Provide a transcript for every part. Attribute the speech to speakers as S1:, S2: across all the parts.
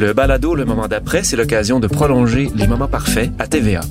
S1: Le balado Le moment d'après, c'est l'occasion de prolonger les moments parfaits à TVA.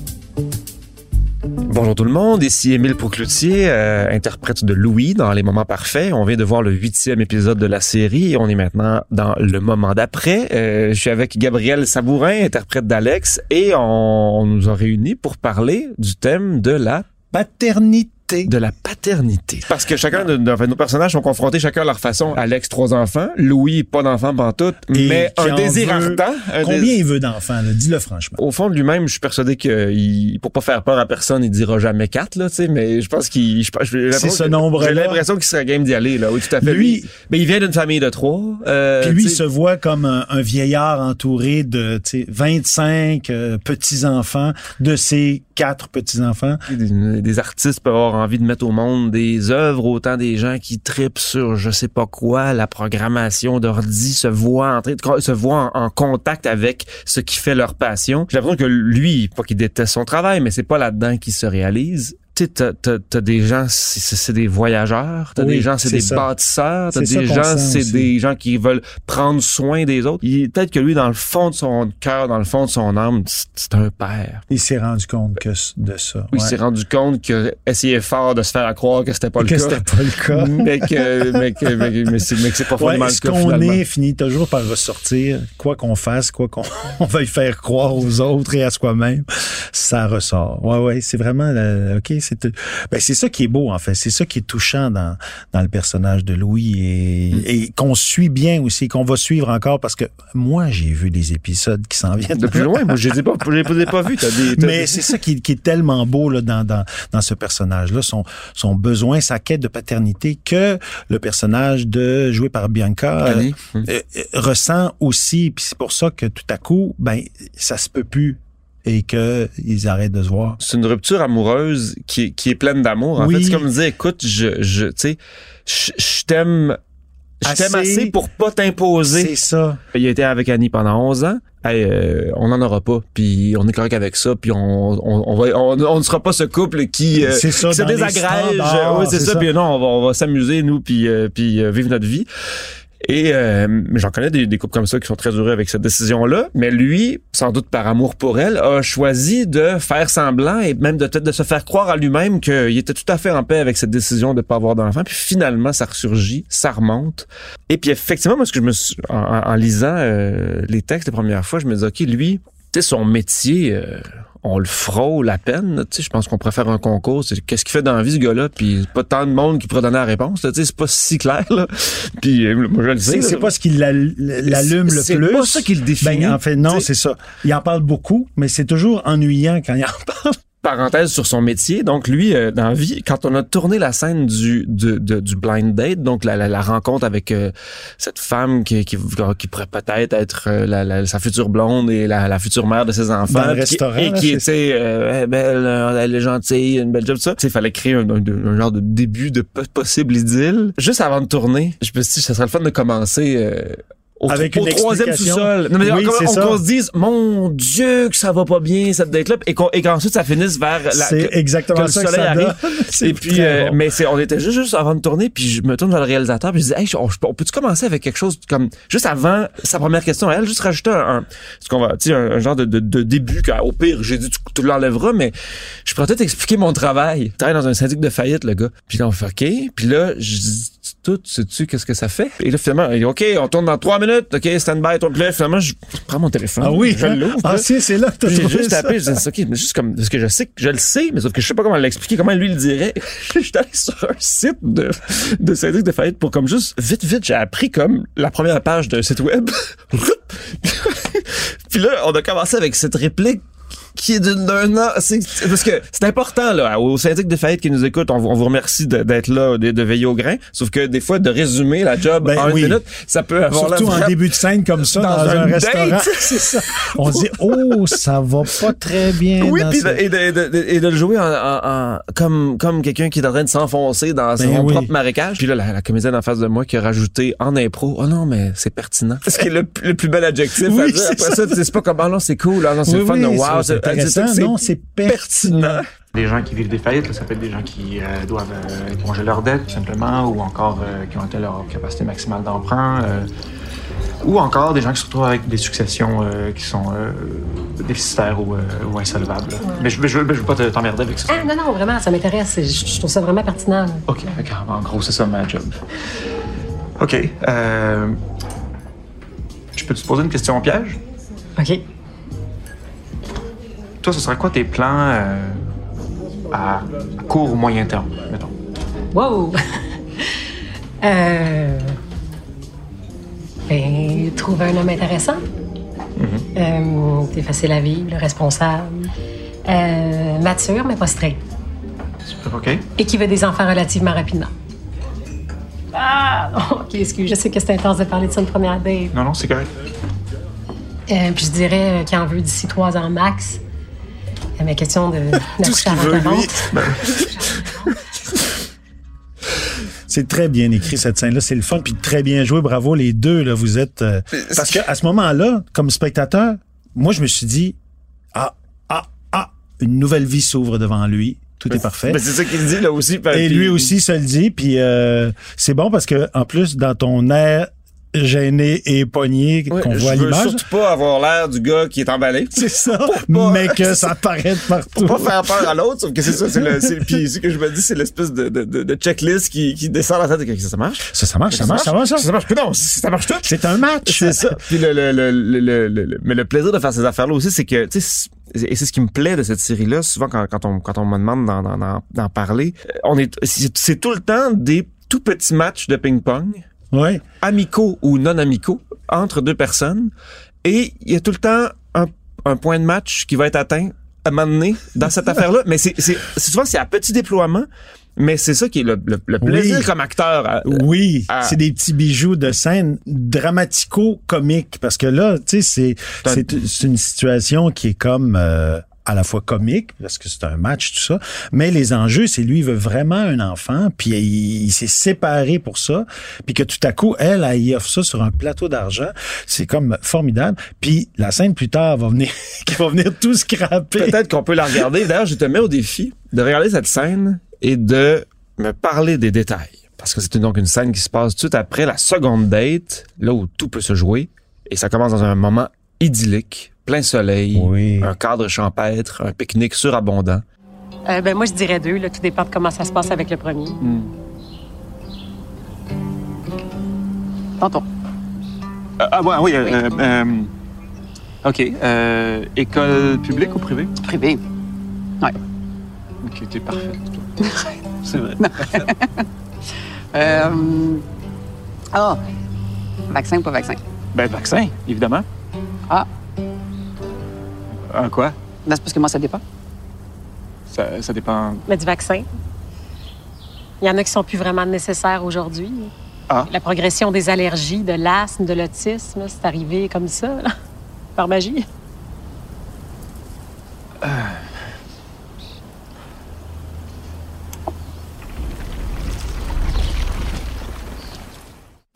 S1: Bonjour tout le monde, ici Émile Poucloutier, euh, interprète de Louis dans Les Moments Parfaits. On vient de voir le huitième épisode de la série et on est maintenant dans le moment d'après. Euh, je suis avec Gabriel Sabourin, interprète d'Alex, et on, on nous a réunis pour parler du thème de la
S2: Paternité.
S1: De la paternité. Parce que chacun de, nos personnages sont confrontés chacun à leur façon. Alex, trois enfants. Louis, pas d'enfants pantoute, mais un désir
S2: veut-
S1: ardent. un
S2: Combien
S1: dés-
S2: il veut d'enfants, là? Dis-le franchement.
S1: au fond de lui-même, je suis persuadé que il, pour pas faire peur à personne, il dira jamais quatre, là, tu sais, mais je pense qu'il, je, j'ai l'impression
S2: ce
S1: que-
S2: nombre-là.
S1: J'ai l'impression qu'il serait game d'y aller, là. Oui, tout à fait.
S2: Lui-
S1: mais il vient d'une famille de trois. Euh,
S2: Puis lui, il se voit comme un, un vieillard entouré de tu sais, 25 euh, petits-enfants, de ses quatre petits-enfants.
S1: des, artistes peuvent avoir envie de mettre au monde des œuvres, autant des gens qui tripent sur je sais pas quoi, la programmation d'ordi, se voient en se voient en, en contact avec ce qui fait leur passion. J'ai l'impression que lui, pas qu'il déteste son travail, mais c'est pas là-dedans qu'il se réalise. Tu t'as, t'as, des gens, c'est, des voyageurs, t'as
S2: Oui,
S1: des gens, c'est, des
S2: ça.
S1: bâtisseurs, t'as des gens, c'est des gens qui veulent prendre soin des autres. Peut-être que lui, dans le fond de son cœur, dans le fond de son âme, c'est, un père.
S2: Il s'est rendu compte que de ça.
S1: Oui, il s'est rendu compte que essayait fort de se faire à croire que c'était pas le
S2: que
S1: cas.
S2: c'était pas le cas.
S1: mais que, mais que, mais, que- mais c'est, que pas
S2: Ouais, ce
S1: le cas
S2: qu'on est finit toujours par ressortir, quoi qu'on fasse, quoi qu'on on veuille faire croire aux autres et à soi-même, ça ressort. Ouais, ouais, c'est vraiment, euh, ok, c'est, ben c'est ça qui est beau en fait, c'est ça qui est touchant dans dans le personnage de Louis et,
S1: Mm.
S2: et qu'on suit bien aussi, qu'on va suivre encore parce que moi j'ai vu des épisodes qui s'en viennent
S1: De plus loin, moi, je les ai pas, je les ai pas vus.
S2: Mais c'est ça qui, qui est tellement beau là, dans, dans, dans ce personnage-là, son, son besoin, sa quête de paternité que le personnage de joué par Bianca euh, euh, euh, ressent aussi. Puis c'est pour ça que tout à coup, ben ça se peut plus et que ils arrêtent de se voir.
S1: c'est une rupture amoureuse qui, est- qui est pleine d'amour. En
S2: Oui.
S1: fait, c'est comme dire, écoute, je, je, tu sais, je, t'aime, je t'aime
S2: Assez.
S1: pour pas t'imposer.
S2: C'est ça.
S1: Il a été avec Annie pendant 11 ans. Hey, euh, on n'en aura pas, puis on est correct avec ça, puis on, on, on va, on, on ne sera pas ce couple qui, euh,
S2: C'est ça,
S1: qui se désagrège. Ouais, c'est ça.
S2: ça.
S1: Puis non, on va, on va s'amuser nous, puis euh, puis euh, vivre notre vie. Et euh, j'en connais des, des couples comme ça qui sont très heureux avec cette décision-là. Mais lui, sans doute par amour pour elle, a choisi de faire semblant et même de de se faire croire à lui-même qu'il était tout à fait en paix avec cette décision de pas avoir d'enfant. Puis finalement, ça ressurgit, ça remonte. Et puis effectivement, moi, ce que je me suis, en, en- lisant euh, les textes la première fois, je me dis ok, lui, tu sais, son métier. euh, on le frôle à peine, tu sais, je pense qu'on pourrait faire un concours, c'est qu'est-ce qu'il fait dans la vie ce gars-là, puis pas tant de monde qui pourrait donner la réponse, là, tu sais, c'est pas si clair là. Puis euh, moi je le sais.
S2: C'est c'est pas ce qui l'al- l'allume le
S1: C'est
S2: plus.
S1: pas ça qui le définit.
S2: Ben, en fait, non, c'est ça. Il en parle beaucoup, mais c'est toujours ennuyant quand il en parle.
S1: Parenthèse sur son métier. Donc lui, euh, dans la vie, quand on a tourné la scène du de, de- du blind date, donc la, la, la rencontre avec euh, cette femme qui, qui, qui pourrait peut-être être euh, la, la- sa future blonde et la, la future mère de ses enfants,
S2: Dans le
S1: puis-
S2: restaurant,
S1: et
S2: là,
S1: qui était euh, belle, euh, elle est gentille, une belle job, tout ça. Il fallait créer un, un- un genre de début de po- possible idylle. Juste avant de tourner, je me suis dit, ça serait le fun de commencer. Au,
S2: Avec
S1: au
S2: une
S1: troisième sous-sol. Non, mais
S2: Oui,
S1: on, qu'on se dise, mon Dieu, que ça va pas bien, cette date-là, et qu'ensuite ça finisse vers la,
S2: C'est exactement
S1: que le
S2: ça que
S1: soleil
S2: ça
S1: arrive. Et puis, euh,
S2: bon.
S1: mais c'est, on était juste, juste avant de tourner, puis je me tourne vers le réalisateur, puis je dis, hey, on, on peut-tu commencer avec quelque chose comme, juste avant sa première question à elle, juste rajouter un, un- ce qu'on va, tu sais, un, un genre de, de, de début, qu'au pire, j'ai dit, tu, tu l'enlèveras, mais je pourrais peut-être expliquer mon travail. Il travaille dans un syndic de faillite, le gars. Puis là, on fait, OK. Puis là, je dis, tout, sais-tu qu'est-ce que ça fait? Et là, finalement, il dit, OK, on tourne dans trois minutes, OK, stand-by, toi. Puis là, finalement, je prends mon téléphone.
S2: Ah oui,
S1: je
S2: hein?
S1: l'ouvre.
S2: Ah
S1: là.
S2: si, c'est là que t'as
S1: Puis J'ai juste
S2: ça.
S1: tapé, je dis, OK, mais juste comme, parce que je sais que je le sais, mais sauf que je sais pas comment l'expliquer, comment lui le dirait. je suis allé sur un site de, de syndic de faillite pour comme juste, vite, vite, j'ai appris comme la première page d'un site web. Puis là, on a commencé avec cette réplique qui est d'une- d'un an. C'est, parce que c'est important, là, au syndic de faillite qui nous écoute, on, vous- on vous remercie de- d'être là, de, de veiller au grain. Sauf que des fois, de résumer la job
S2: Ben
S1: en une
S2: oui.
S1: minute, ça peut avoir
S2: Surtout en début de scène comme ça,
S1: Dans
S2: dans, un, restaurant. c'est ça. On se dit, oh, ça va pas très bien.
S1: Oui,
S2: dans ce-
S1: de, et, de, et de le jouer en, en- en- comme, comme quelqu'un qui est en train de s'enfoncer dans son
S2: Ben oui.
S1: propre marécage. Puis là, la, la comédienne en face de moi qui a rajouté en impro, oh non, mais c'est pertinent. Ce qui est le, le plus bel adjectif à
S2: Oui,
S1: dire.
S2: c'est
S1: Après ça, tu sais, c'est pas comme, oh non, c'est cool, ah non, c'est fun,
S2: oui,
S1: wow,
S2: c'est- c'est intéressant. Non, c'est pertinent.
S3: Des gens qui vivent des faillites, là, ça peut être des gens qui euh, doivent euh, éponger leurs dettes, tout simplement, ou encore euh, qui ont atteint leur capacité maximale d'emprunt, euh, ou encore des gens qui se retrouvent avec des successions euh, qui sont euh, déficitaires ou, euh, ou insolvables. Mais je ne veux, pas te- t'emmerder avec ça.
S4: Ah, non, non, vraiment, ça m'intéresse. Je, je trouve ça vraiment pertinent.
S3: OK, OK, en gros, c'est ça ma job. OK. Euh, je peux te poser une question piège?
S4: OK.
S3: Toi, ce serait quoi tes plans euh, à court ou moyen terme, mettons?
S4: Wow! euh... Ben, trouver un homme intéressant. Euh, t'es facile à vivre, responsable. Euh, mature, mais pas straight.
S3: OK.
S4: Et qui veut des enfants relativement rapidement. Ah! OK, excuse, je sais que c'est intense de parler de ça une première date.
S3: Non, non, c'est correct.
S4: Euh, puis je dirais euh, qu'il en veut d'ici trois ans max. Mais question de...
S1: Tout ce qu'il veut, lui.
S2: C'est très bien écrit cette scène-là, c'est le fun, puis très bien joué, bravo les deux là, vous êtes euh, parce que à ce moment-là, comme spectateur, moi je me suis dit ah ah ah, une nouvelle vie s'ouvre devant lui, tout est parfait.
S1: C'est ça qu'il dit, là aussi.
S2: Et lui aussi se le dit, puis euh, c'est bon parce que en plus dans ton air gêné et pogné qu'on voit à
S1: je veux
S2: l'image,
S1: surtout pas avoir l'air du gars qui est emballé.
S2: c'est ça,
S1: pas-
S2: mais que ça paraît de partout.
S1: Pour pas faire peur à l'autre, sauf que c'est ça, c'est le, c'est, puis ce que je me dis, c'est l'espèce de, de, de, checklist qui, qui descend la tête. Ça, ça marche?
S2: Ça, ça marche, ça marche, ça marche? ça.
S1: Ça marche? Plus, non, ça marche tout.
S2: C'est un match.
S1: C'est ça. Puis le, le, le, le, le- le- le- mais le plaisir de faire ces affaires-là aussi, c'est que, tu sais, et c'est ce qui me plaît de cette série-là, souvent quand, quand on, quand on me demande d'en, d'en, d'en- d'en parler, euh, on est, c'est, c'est tout le temps des tout petits matchs de ping-pong,
S2: Ouais.
S1: amicaux ou non amicaux, entre deux personnes, et il y a tout le temps un, un point de match qui va être atteint à un moment donné dans cette affaire-là. Mais c'est, c'est, souvent, c'est à petit déploiement, mais c'est ça qui est le, le, le plaisir
S2: Oui.
S1: comme acteur. à-
S2: Oui, c'est des petits bijoux de scène dramatico-comiques parce que là, tu sais, c'est c'est une situation qui est comme euh, à la fois comique parce que c'est un match tout ça, mais les enjeux, c'est lui il veut vraiment un enfant, puis il, s'est séparé pour ça, puis que tout à coup elle, elle y offre ça sur un plateau d'argent, c'est comme formidable. Puis la scène plus tard va venir, qui va venir tout scraper.
S1: Peut-être qu'on peut la regarder. D'ailleurs, je te mets au défi de regarder cette scène et de me parler des détails. Parce que c'est donc une scène qui se passe tout après la seconde date, là où tout peut se jouer. Et ça commence dans un moment idyllique, plein soleil,
S2: Oui.
S1: un cadre champêtre, un pique-nique surabondant.
S4: Euh, ben, moi, je dirais deux. Là. Tout dépend de comment ça se passe avec le premier.
S3: Tonton. ah, ouais, oui. euh, euh, euh, OK. euh, école publique ou privée?
S5: Privé. Ouais.
S3: OK, t'es parfaite, toi. C'est vrai.
S5: Euh... Ah, vaccin ou pas vaccin?
S3: Ben, vaccin, évidemment.
S5: Ah,
S3: Un quoi?
S5: ben, c'est parce que moi, ça dépend.
S3: Ça, ça dépend.
S4: Mais du vaccin. Il y en a qui sont plus vraiment nécessaires aujourd'hui.
S3: Ah.
S4: La progression des allergies, de l'asthme, de l'autisme, c'est arrivé comme ça, là, par magie.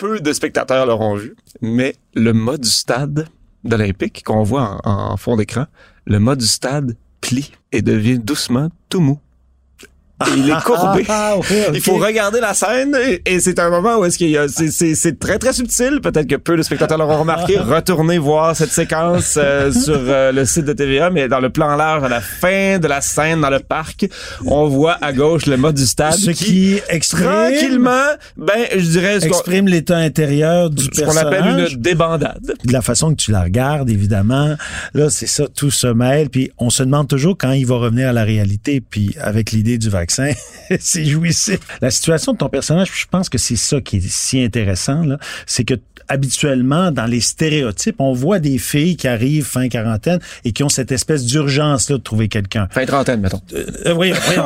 S1: peu de spectateurs l'auront vu, mais le mât du stade d'Olympique qu'on voit en, fond d'écran, le mât du stade plie et devient doucement tout mou. Il est courbé.
S2: Ah, ok.
S1: Il faut regarder la scène et, et c'est un moment où est-ce qu'il y a c'est, c'est, c'est très très subtil peut-être que peu de spectateurs l'auront remarqué retournez voir cette séquence euh, sur euh, le site de TVA mais dans le plan large à la fin de la scène dans le parc on voit à gauche le mode du stade
S2: Ce qui exprime,
S1: tranquillement ben je dirais ce
S2: exprime l'état intérieur du
S1: ce qu'on appelle une débandade
S2: de la façon que tu la regardes, évidemment. Là, c'est ça, tout se mêle. Puis on se demande toujours quand il va revenir à la réalité. Puis avec l'idée du vaccin, c'est jouissif. La situation de ton personnage, je pense que c'est ça qui est si intéressant. là, C'est que habituellement, dans les stéréotypes, on voit des filles qui arrivent fin quarantaine et qui ont cette espèce d'urgence-là de trouver quelqu'un.
S1: fin trentaine mettons
S2: Euh, oui, oui,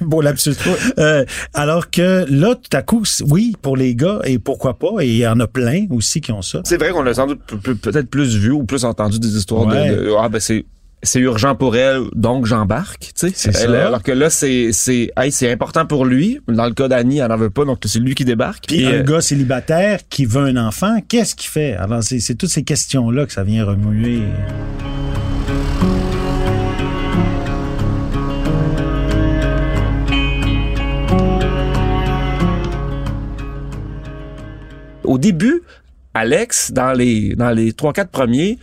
S2: beau lapsus. Euh, alors que là, tout à coup, oui, pour les gars, et pourquoi pas, et il y en a plein aussi qui ont ça.
S1: C'est vrai qu'on a sans doute pe- pe- peut-être plus vu ou plus entendu des histoires de, ah ben c'est c'est urgent pour elle donc j'embarque tu sais Elle- alors que là c'est c'est hey, c'est important pour lui dans le cas d'Annie elle en veut pas donc c'est lui qui débarque
S2: Puis un
S1: euh,
S2: gars célibataire qui veut un enfant, qu'est-ce qu'il fait? Alors, c'est c'est toutes ces questions-là que ça vient remuer.
S1: au début Alex dans les dans les trois quatre premiers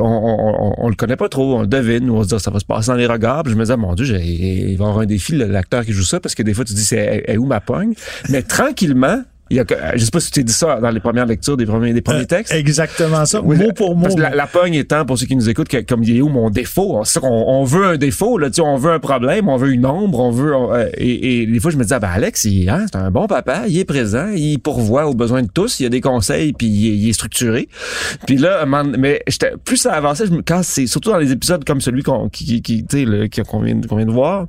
S1: on, le connaît pas trop, on le devine, on se dit ça va se passer dans les regards. Je me disais, mon Dieu, il va y avoir un défi, l'acteur qui joue ça, parce que des fois tu dis, c'est est- est où ma pogne? Mais tranquillement, il y a, que- je sais pas si tu dit ça dans les premières lectures des premiers, des premiers
S2: Euh,
S1: textes.
S2: Exactement ça,
S1: Oui,
S2: mot pour mot.
S1: Parce que la, la pogne étant, pour ceux qui nous écoutent, que, comme il est où mon défaut? On, on veut un défaut, là, tu sais, on veut un problème, on veut une ombre, on veut... on- euh, et, et des fois, je me dis, ah ben Alex, il, hein, c'est un bon papa, il est présent, il pourvoit aux besoins de tous, il a des conseils, puis il, est- il est structuré. Puis là, moment- mais j'étais plus ça avançait, je me, quand c'est surtout dans les épisodes comme celui qu'on qui, qui, qu'on vient, qu'on vient de voir,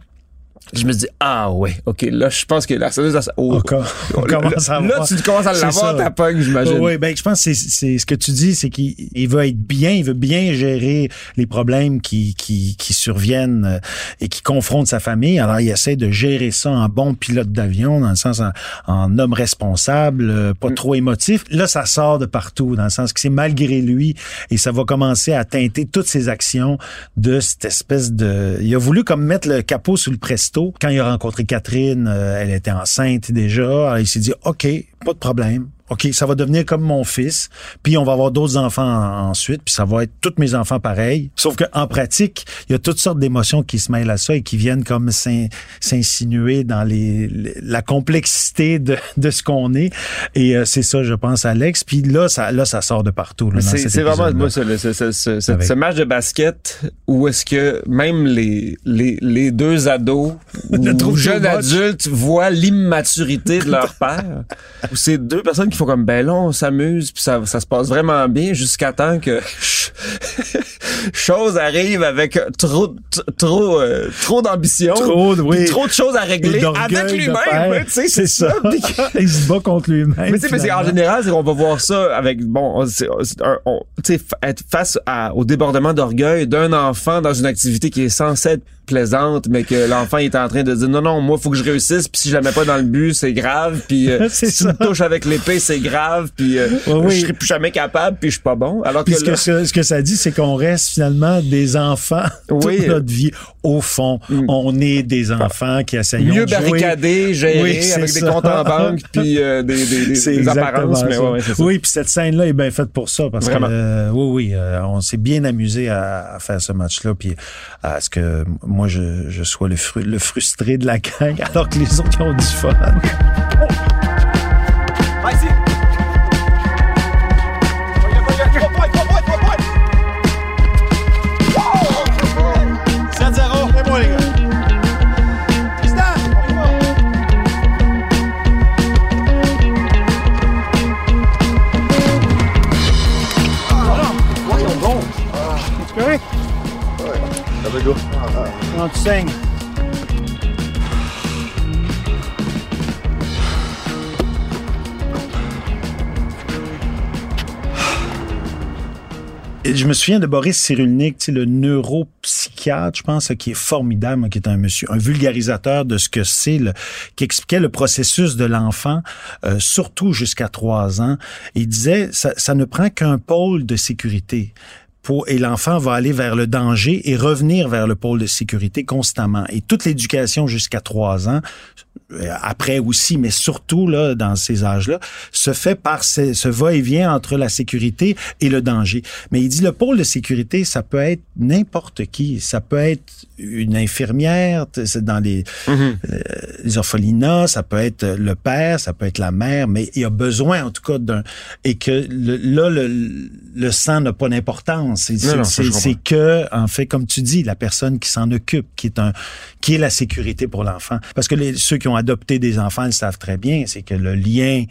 S1: je me dis, ah ouais, ok, là, je pense que la sonneuse... a- oh,
S2: On, com- on commence à
S1: là,
S2: voir.
S1: tu commences à l'avoir, ta pogne, j'imagine.
S2: Oui, ben je pense que c'est- c'est ce que tu dis, c'est qu'il il veut être bien, il veut bien gérer les problèmes qui qui, qui surviennent euh, et qui confrontent sa famille. Alors il essaie de gérer ça en bon pilote d'avion, dans le sens en, en homme responsable, euh,
S1: Mm.
S2: pas trop émotif. Là, ça sort de partout, dans le sens que c'est malgré lui et ça va commencer à teinter toutes ses actions de cette espèce de. Il a voulu comme mettre le capot sur le quand il a rencontré Catherine. euh, elle était enceinte déjà. Il s'est dit, ok, pas de problème. OK, ça va devenir comme mon fils, puis on va avoir d'autres enfants en- ensuite, puis ça va être tous mes enfants pareils. Sauf que en pratique, il y a toutes sortes d'émotions qui se mêlent à ça et qui viennent comme s'in- s'insinuer dans les, les- la complexité de, de ce qu'on est. Et euh, c'est ça, je pense, Alex. Puis là, ça, là, ça sort de partout.
S1: C'est vraiment moi, ce, ce, ce, ce, ce-
S2: Avec-
S1: ce match de basket où est-ce que même les, les, les deux ados ou jeunes adultes voient l'immaturité de leur père. Ou c'est deux personnes qui font comme ben là on s'amuse puis ça, ça se passe vraiment bien jusqu'à temps que chose arrive avec trop trop euh, trop d'ambition,
S2: Trop, oui.
S1: trop de choses à régler avec lui-même. tu sais,
S2: c'est ça. Il se bat contre lui-même.
S1: mais tu sais, mais c'est- en général, c'est qu'on va voir ça avec bon, on- on- tu sais, être face à- au débordement d'orgueil d'un enfant dans une activité qui est censée être plaisante, mais que l'enfant est en train de dire non non, moi faut que je réussisse, puis si je la mets pas dans le but, c'est grave, puis euh, si tu me
S2: ça.
S1: touches avec l'épée, c'est grave, puis euh,
S2: oui.
S1: je serai plus jamais capable, puis je suis pas bon. Alors que
S2: ce
S1: là,
S2: que, ce que ça dit, c'est qu'on reste finalement des enfants
S1: Oui.
S2: toute notre vie. Au fond, on est des enfants qui essayent
S1: mieux
S2: de jouer.
S1: barricadé, géré,
S2: Oui,
S1: avec des comptes en banque, puis euh, des, des, apparences, mais ouais, ça.
S2: Oui, puis cette scène-là est bien faite pour ça parce
S1: Vraiment.
S2: que euh, oui, oui, euh, on s'est bien amusé à, à faire ce match-là, puis à ce que moi je, je sois le, fru- le frustré de la gang, alors que les autres ils ont du fun. Je me souviens de Boris Cyrulnik, le neuropsychiatre, je pense, qui est formidable, qui est un monsieur, un vulgarisateur de ce que c'est, qui expliquait le processus de l'enfant, euh, surtout jusqu'à trois ans. Il disait, ça ne prend qu'un pôle de sécurité. Et l'enfant va aller vers le danger et revenir vers le pôle de sécurité constamment. Et toute l'éducation jusqu'à trois ans euh, après aussi, mais surtout là dans ces âges-là, se fait par ce, ce va-et-vient entre la sécurité et le danger. Mais il dit le pôle de sécurité, ça peut être n'importe qui, ça peut être une infirmière, c'est dans les,
S1: Mhm.
S2: euh, les orphelinats, ça peut être le père, ça peut être la mère, mais il y a besoin en tout cas d'un et que le- là le, le sang n'a pas d'importance. C'est que en fait comme tu dis, la personne qui s'en occupe, qui est un qui est la sécurité pour l'enfant. Parce que les, ceux qui ont adopté des enfants le savent très bien, c'est que le lien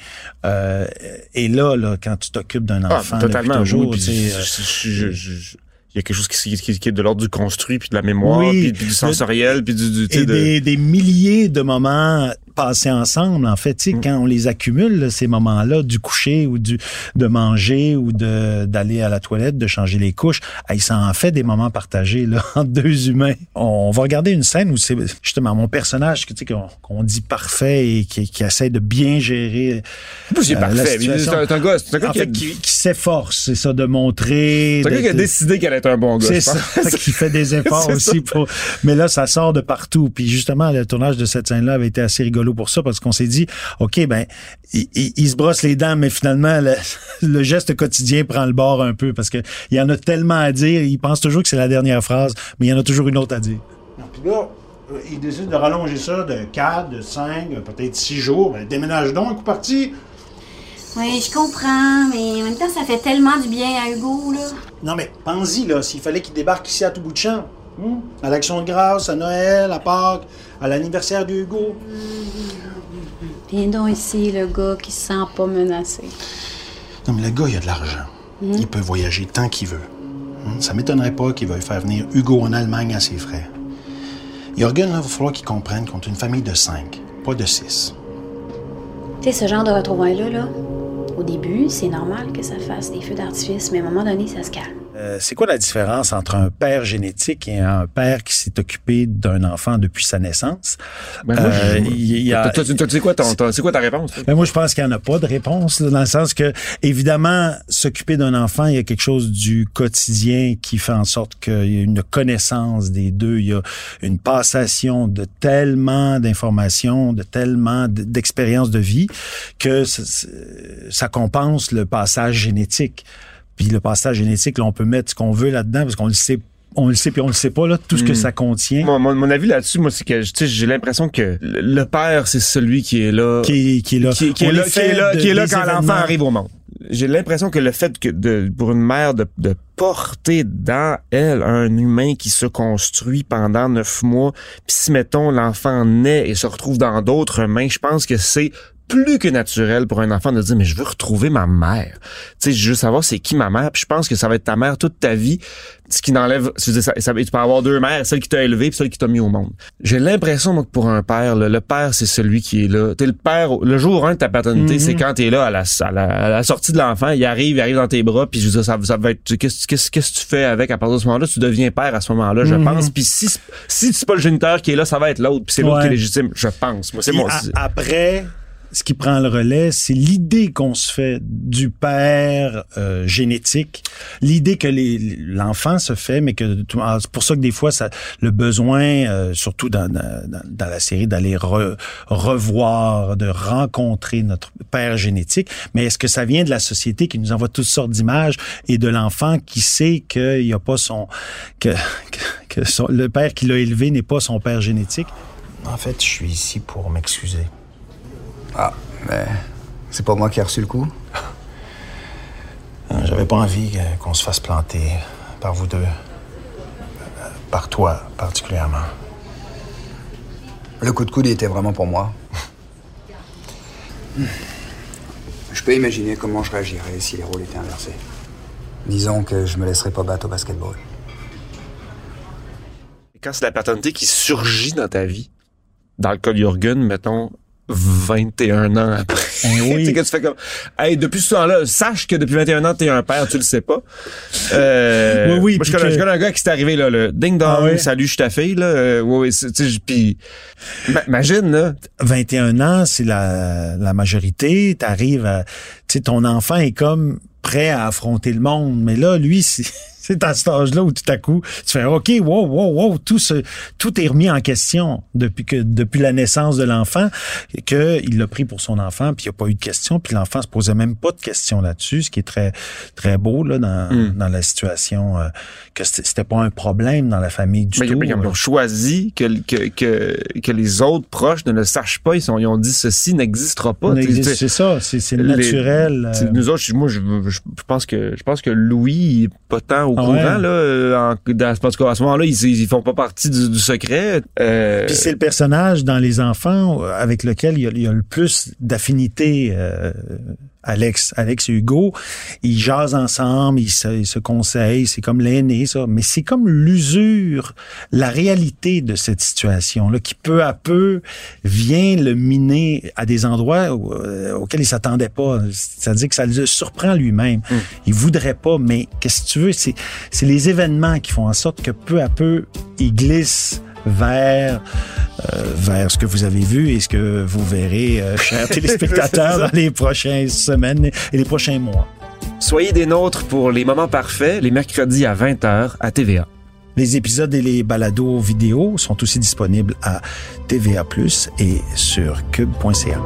S2: euh, est là, là quand tu t'occupes d'un
S1: Ah,
S2: enfant
S1: totalement.
S2: depuis toujours.
S1: oui,
S2: tu
S1: puis
S2: sais,
S1: je- je- je- je- il y a quelque chose qui, qui- qui est de l'ordre du construit, puis de la mémoire,
S2: Oui.
S1: puis, puis du sensoriel, puis du... du
S2: et
S1: de-
S2: des, des milliers de moments ensemble, en fait,
S1: Mm.
S2: tu sais, quand on les accumule, là, ces moments-là, du coucher ou du de manger ou de d'aller à la toilette, de changer les couches, hey, ça en fait des moments partagés là, entre deux humains. On va regarder une scène où c'est justement mon personnage tu sais, qu'on dit parfait et qui, qui essaie de bien gérer
S1: C'est
S2: euh,
S1: parfait. C'est un, c'est un gars, c'est un gars
S2: en
S1: qui, a,
S2: fait, qui, qui s'efforce, c'est ça, de montrer.
S1: c'est un gars qui a décidé qu'elle était un bon gars.
S2: c'est ça, qui fait des efforts aussi pour. Mais là, ça sort de partout. Puis justement, le tournage de cette scène-là avait été assez rigolo pour ça parce qu'on s'est dit, ok, ben, il, il- il se brosse les dents, mais finalement, le, le geste quotidien prend le bord un peu parce que il y en a tellement à dire. Il pense toujours que c'est la dernière phrase, mais il y en a toujours une autre à dire. Puis là, euh, il décide de rallonger ça de 4, de 5, peut-être 6 jours. Ben, déménage donc, coup parti.
S6: Oui, je comprends, mais en même temps, ça fait tellement du bien à Hugo, là.
S2: Non, mais pense-y, là, s'il fallait qu'il débarque ici à tout bout de champ. Hein? À l'Action de grâce, à Noël, à Pâques, à l'anniversaire d'Hugo.
S6: Viens donc ici, le gars qui se sent pas menacé.
S2: Non, mais le gars, il a de l'argent. Il peut voyager tant qu'il veut. Hein? Ça m'étonnerait pas qu'il veuille faire venir Hugo en Allemagne à ses frais. Jorgen, il va falloir qu'il comprenne qu'on est une famille de cinq, pas de six.
S6: Tu sais, ce genre de retrouvailles-là, là, au début, c'est normal que ça fasse des feux d'artifice, mais à un moment donné, ça se calme.
S2: Euh, c'est quoi la différence entre un père génétique et un père qui s'est occupé d'un enfant depuis sa naissance?
S1: Ben, moi,
S2: Euh,
S1: quoi, c'est quoi ta réponse?
S2: Mais moi, je pense qu'il n'y en a pas de réponse, là, dans le sens que, évidemment, s'occuper d'un enfant, il y a quelque chose du quotidien qui fait en sorte qu'il y a une connaissance des deux, il y a une passation de tellement d'informations, de tellement d'expériences de vie que ça, ça compense le passage génétique. Puis le passage génétique, là, on peut mettre ce qu'on veut là-dedans parce qu'on le sait on le sait puis on le sait pas là tout ce que ça contient
S1: Mon, mon- mon avis là-dessus, moi, c'est que tu sais, j'ai l'impression que le, père, c'est celui qui est là.
S2: qui, est- qui est là
S1: qui, qui est là, qui est là,
S2: de-
S1: qui est là quand l'enfant arrive au monde. J'ai l'impression que le fait que de, pour une mère de, de porter dans elle un humain qui se construit pendant neuf mois, puis si mettons l'enfant naît et se retrouve dans d'autres mains, je pense que c'est plus que naturel pour un enfant de dire mais je veux retrouver ma mère. Tu sais, je veux savoir c'est qui ma mère. Puis je pense que ça va être ta mère toute ta vie. Ce qui n'enlève, tu peux avoir deux mères, celle qui t'a élevé puis celle qui t'a mis au monde. J'ai l'impression donc pour un père, là, le père c'est celui qui est là. T'es le père, le jour un de ta paternité,
S2: Mhm.
S1: c'est quand t'es là à la, à, la, à la sortie de l'enfant, il arrive, il arrive dans tes bras, puis je veux dire, ça, ça va être, qu'est-ce qu'est-ce qu'est-ce que tu fais avec à partir de ce moment-là, tu deviens père à ce moment-là, je
S2: Mhm.
S1: pense. Puis si si c'est pas le géniteur qui est là, ça va être l'autre, puis c'est l'autre
S2: Ouais.
S1: qui est légitime, je pense. Moi c'est
S2: Puis
S1: moi.
S2: après, ce qui prend le relais, c'est l'idée qu'on se fait du père euh, génétique, l'idée que l'enfant se fait, mais que ah, c'est pour ça que des fois, ça, le besoin, euh, surtout dans, dans, dans la série, d'aller re- revoir, de rencontrer notre père génétique. Mais est-ce que ça vient de la société qui nous envoie toutes sortes d'images et de l'enfant qui sait qu'il n'y a pas son que, que, que son- le père qui l'a élevé n'est pas son père génétique?
S7: En fait, je suis ici pour m'excuser. Ah, mais c'est pas moi qui ai reçu le coup.
S2: Euh, J'avais pas envie qu'on se fasse planter par vous deux. Euh, Par toi, particulièrement.
S7: Le coup de coude il était vraiment pour moi. Je peux imaginer comment je réagirais si les rôles étaient inversés. Disons que je me laisserais pas battre au basketball.
S1: quand c'est la paternité qui surgit dans ta vie, dans le cas de Jürgen, mettons, 21 ans après.
S2: Ben oui.
S1: sais, que tu fais comme, hey, depuis ce temps-là, sache que depuis 21 ans, t'es un père, tu le sais pas. Euh,
S2: Oui, oui,
S1: Moi, je connais,
S2: que-
S1: je connais un gars qui s'est arrivé, là, le ding dong,
S2: Ah ouais?
S1: salut, je suis ta fille, là. Euh, oui, oui, puis, ma- imagine, là.
S2: 21 ans, c'est la, la majorité. T'arrives à, tu sais, ton enfant est comme prêt à affronter le monde. Mais là, lui, c'est, c'est à cet âge-là où tout à coup, tu fais, OK, wow, wow, wow, tout se, tout est remis en question depuis que, depuis la naissance de l'enfant, que il l'a pris pour son enfant, puis il n'y a pas eu de questions, puis l'enfant se posait même pas de questions là-dessus, ce qui est très, très beau, là, dans,
S1: Mm.
S2: dans la situation, euh, que c'était pas un problème dans la famille du
S1: Mais
S2: tout.
S1: ils, ont choisi que, que, que, que les autres proches ne le sachent pas. Ils, sont, ils ont dit ceci n'existera pas.
S2: C'est ça, c'est
S1: les-
S2: naturel.
S1: tu sais,
S2: euh,
S1: Nous autres, moi, je, je, pense que je pense que Louis il est pas tant au courant
S2: ouais?
S1: là. euh, En, dans, parce qu'à ce moment-là, ils, ils font pas partie du, du secret. Euh,
S2: Puis c'est le personnage dans les enfants euh, avec lequel il y a, il y a le plus d'affinité. euh, Alex, Alex et Hugo, ils jasent ensemble, ils se, ils se conseillent, c'est comme l'aîné, ça. Mais c'est comme l'usure, la réalité de cette situation-là, qui peu à peu vient le miner à des endroits où, euh, auxquels il s'attendait pas. C'est-à-dire que ça le surprend lui-même. Il voudrait pas, mais qu'est-ce que tu veux? C'est, c'est les événements qui font en sorte que peu à peu, il glisse vers euh, vers ce que vous avez vu et ce que vous verrez, euh, chers téléspectateurs, dans les prochaines semaines et les prochains mois.
S1: Soyez des nôtres pour les moments parfaits, les mercredis à 20h à TVA.
S2: Les épisodes et les balados vidéo sont aussi disponibles à TVA+, et sur cube.ca.